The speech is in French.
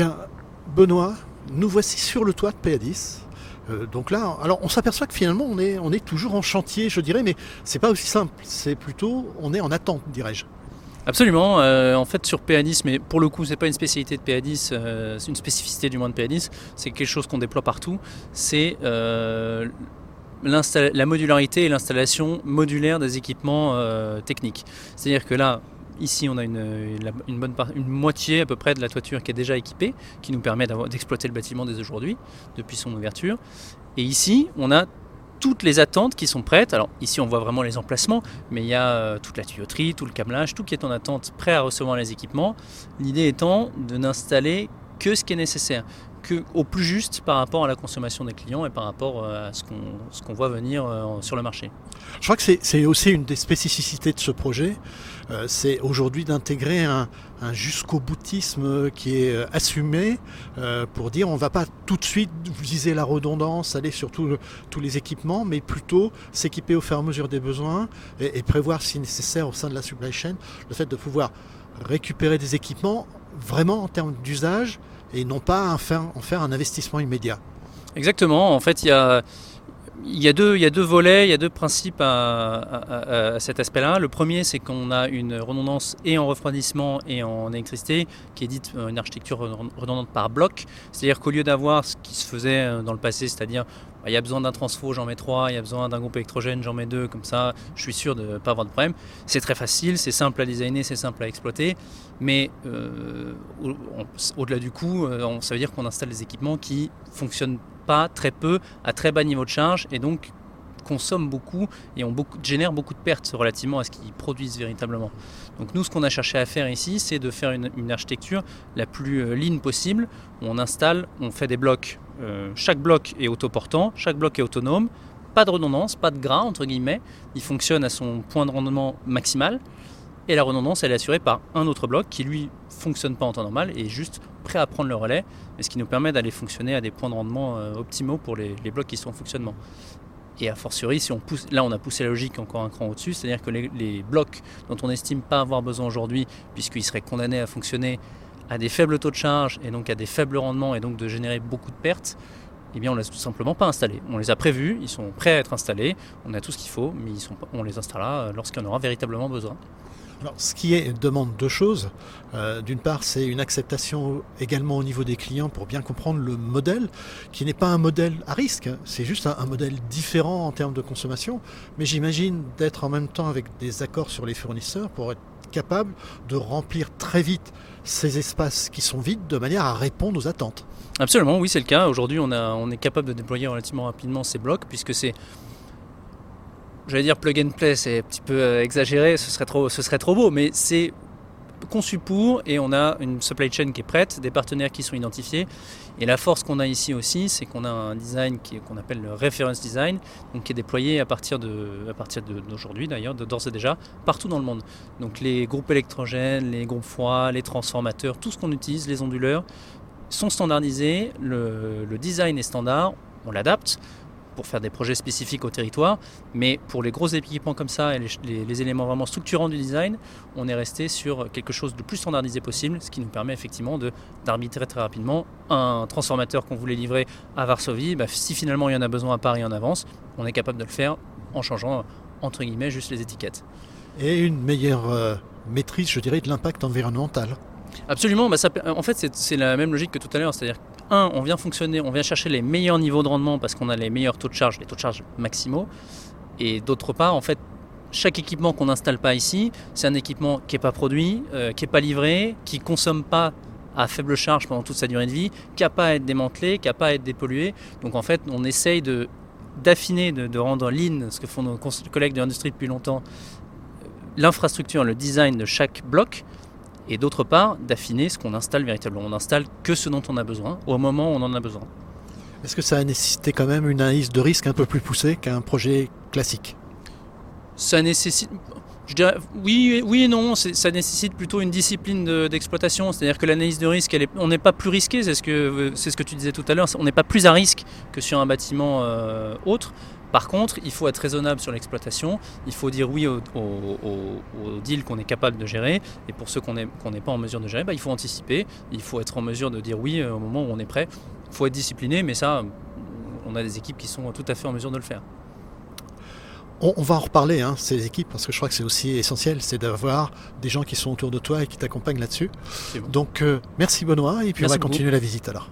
Bien, Benoît, nous voici sur le toit de PA10. Euh, donc là, alors on s'aperçoit que finalement on est, on est toujours en chantier, je dirais, mais c'est pas aussi simple. C'est plutôt, on est en attente, dirais-je. Absolument. euh, en fait, sur PA10, mais pour le coup, c'est pas une spécialité de PA10, euh, c'est une spécificité du moins de PA10. C'est quelque chose qu'on déploie partout. C'est la modularité et l'installation modulaire des équipements techniques. C'est-à-dire que là, ici, on a une, bonne part- une moitié à peu près de la toiture qui est déjà équipée, qui nous permet d'exploiter le bâtiment dès aujourd'hui, depuis son ouverture. Et ici, on a toutes les attentes qui sont prêtes. Alors ici, on voit vraiment les emplacements, mais il y a euh, toute la tuyauterie, tout le câblage, tout qui est en attente, prêt à recevoir les équipements. L'idée étant de n'installer que ce qui est nécessaire, au plus juste par rapport à la consommation des clients et par rapport euh, à ce qu'on voit venir euh, sur le marché. Je crois que c'est- aussi une des spécificités de ce projet, euh, c'est aujourd'hui d'intégrer un, jusqu'au boutisme qui est assumé pour dire on ne va pas tout de suite viser la redondance, aller sur tous les équipements, mais plutôt s'équiper au fur et à mesure des besoins et prévoir si nécessaire au sein de la supply chain le fait de pouvoir récupérer des équipements vraiment en termes d'usage et non pas en faire, un investissement immédiat. Exactement. En fait, il y a, deux, volets, il y a deux principes à, cet aspect-là. Le premier, c'est qu'on a une redondance et en refroidissement et en électricité, qui est dite euh, une architecture redondante par bloc. C'est-à-dire qu'au lieu d'avoir ce qui se faisait euh, dans le passé, c'est-à-dire il y a besoin d'un transfo, j'en mets trois, il y a besoin d'un groupe électrogène, j'en mets deux, comme ça, je suis sûr de ne pas avoir de problème. C'est très facile, c'est simple à designer, c'est simple à exploiter, mais euh, au-delà du coup, euh, ça veut dire qu'on installe des équipements qui fonctionnent pas très peu à très bas niveau de charge et donc consomment beaucoup et ont beaucoup, génèrent beaucoup de pertes relativement à ce qu'ils produisent véritablement. Donc nous, ce qu'on a cherché à faire ici, c'est de faire une, architecture la plus euh, lean possible. On installe, on fait des blocs. euh, chaque bloc est autoportant, chaque bloc est autonome. Pas de redondance, pas de gras entre guillemets. Il fonctionne à son point de rendement maximal. Et la redondance, elle est assurée par un autre bloc qui lui fonctionne pas en temps normal et est juste prêt à prendre le relais, et ce qui nous permet d'aller fonctionner à des points de rendement euh, optimaux pour les blocs qui sont en fonctionnement. Et a fortiori, si on pousse, là on a poussé la logique encore un cran au-dessus, c'est-à-dire que les, les blocs dont on n'estime pas avoir besoin aujourd'hui, puisqu'ils seraient condamnés à fonctionner à des faibles taux de charge et donc à des faibles rendements et donc de générer beaucoup de pertes, eh bien on ne les a tout simplement pas installés. On les a prévus, ils sont prêts à être installés, on a tout ce qu'il faut, mais on les installera euh, lorsqu'il y en aura véritablement besoin. Alors, ce qui demande deux choses. Euh, D'une part, c'est une acceptation également au niveau des clients pour bien comprendre le modèle, qui n'est pas un modèle à risque, hein. c'est juste un modèle différent en termes de consommation. Mais j'imagine d'être en même temps avec des accords sur les fournisseurs pour être capable de remplir très vite ces espaces qui sont vides de manière à répondre aux attentes. Absolument, oui, c'est le cas. Aujourd'hui, on, est capable de déployer relativement rapidement ces blocs, puisque c'est. J'allais dire plug and play, c'est un petit peu euh, exagéré, ce serait trop, beau, mais c'est conçu pour et on a une supply chain qui est prête, des partenaires qui sont identifiés. Et la force qu'on a ici aussi, c'est qu'on a un design qu'on appelle le reference design, donc qui est déployé à partir d'aujourd'hui d'ailleurs, d'ores et déjà, partout dans le monde. Donc les groupes électrogènes, les groupes froids, les transformateurs, tout ce qu'on utilise, les onduleurs, sont standardisés, le, design est standard, on l'adapte pour faire des projets spécifiques au territoire, mais pour les gros équipements comme ça et les, éléments vraiment structurants du design, on est resté sur quelque chose de plus standardisé possible, ce qui nous permet effectivement d'arbitrer très rapidement un transformateur qu'on voulait livrer à Varsovie, bah, si finalement il y en a besoin à Paris en avance, on est capable de le faire en changeant entre guillemets juste les étiquettes. Et une meilleure euh, maîtrise, je dirais, de l'impact environnemental. Absolument, bah, ça, en fait c'est- la même logique que tout à l'heure, c'est-à-dire un, on vient fonctionner, on vient chercher les meilleurs niveaux de rendement parce qu'on a les meilleurs taux de charge, les taux de charge maximaux, et d'autre part, en fait, chaque équipement qu'on n'installe pas ici, c'est un équipement qui n'est pas produit, euh, qui n'est pas livré, qui consomme pas à faible charge pendant toute sa durée de vie, qui n'a pas à être démantelé, qui n'a pas à être dépollué. Donc en fait, on essaye de d'affiner, de, de rendre lean, ce que font nos collègues de l'industrie depuis longtemps, euh, l'infrastructure, le design de chaque bloc, et d'autre part d'affiner ce qu'on installe véritablement. On n'installe que ce dont on a besoin au moment où on en a besoin. Est-ce que ça a nécessité quand même une analyse de risque un peu plus poussée qu'un projet classique? Ça nécessite, je dirais, oui, oui et non, ça nécessite plutôt une discipline de- d'exploitation. C'est-à-dire que l'analyse de risque, elle est- on n'est pas plus risqué, c'est ce, que, ce que tu disais tout à l'heure, on n'est pas plus à risque que sur un bâtiment euh, autre. Par contre, il faut être raisonnable sur l'exploitation, il faut dire oui aux deals qu'on est capable de gérer, et pour ceux qu'on n'est pas en mesure de gérer, bah, il faut anticiper, il faut être en mesure de dire oui au moment où on est prêt. Il faut être discipliné, mais ça, on a des équipes qui sont tout à fait en mesure de le faire. On, va en reparler, hein, ces équipes, parce que je crois que c'est aussi essentiel, c'est d'avoir des gens qui sont autour de toi et qui t'accompagnent là-dessus. Donc, euh, merci Benoît, et puis on va continuer la visite alors.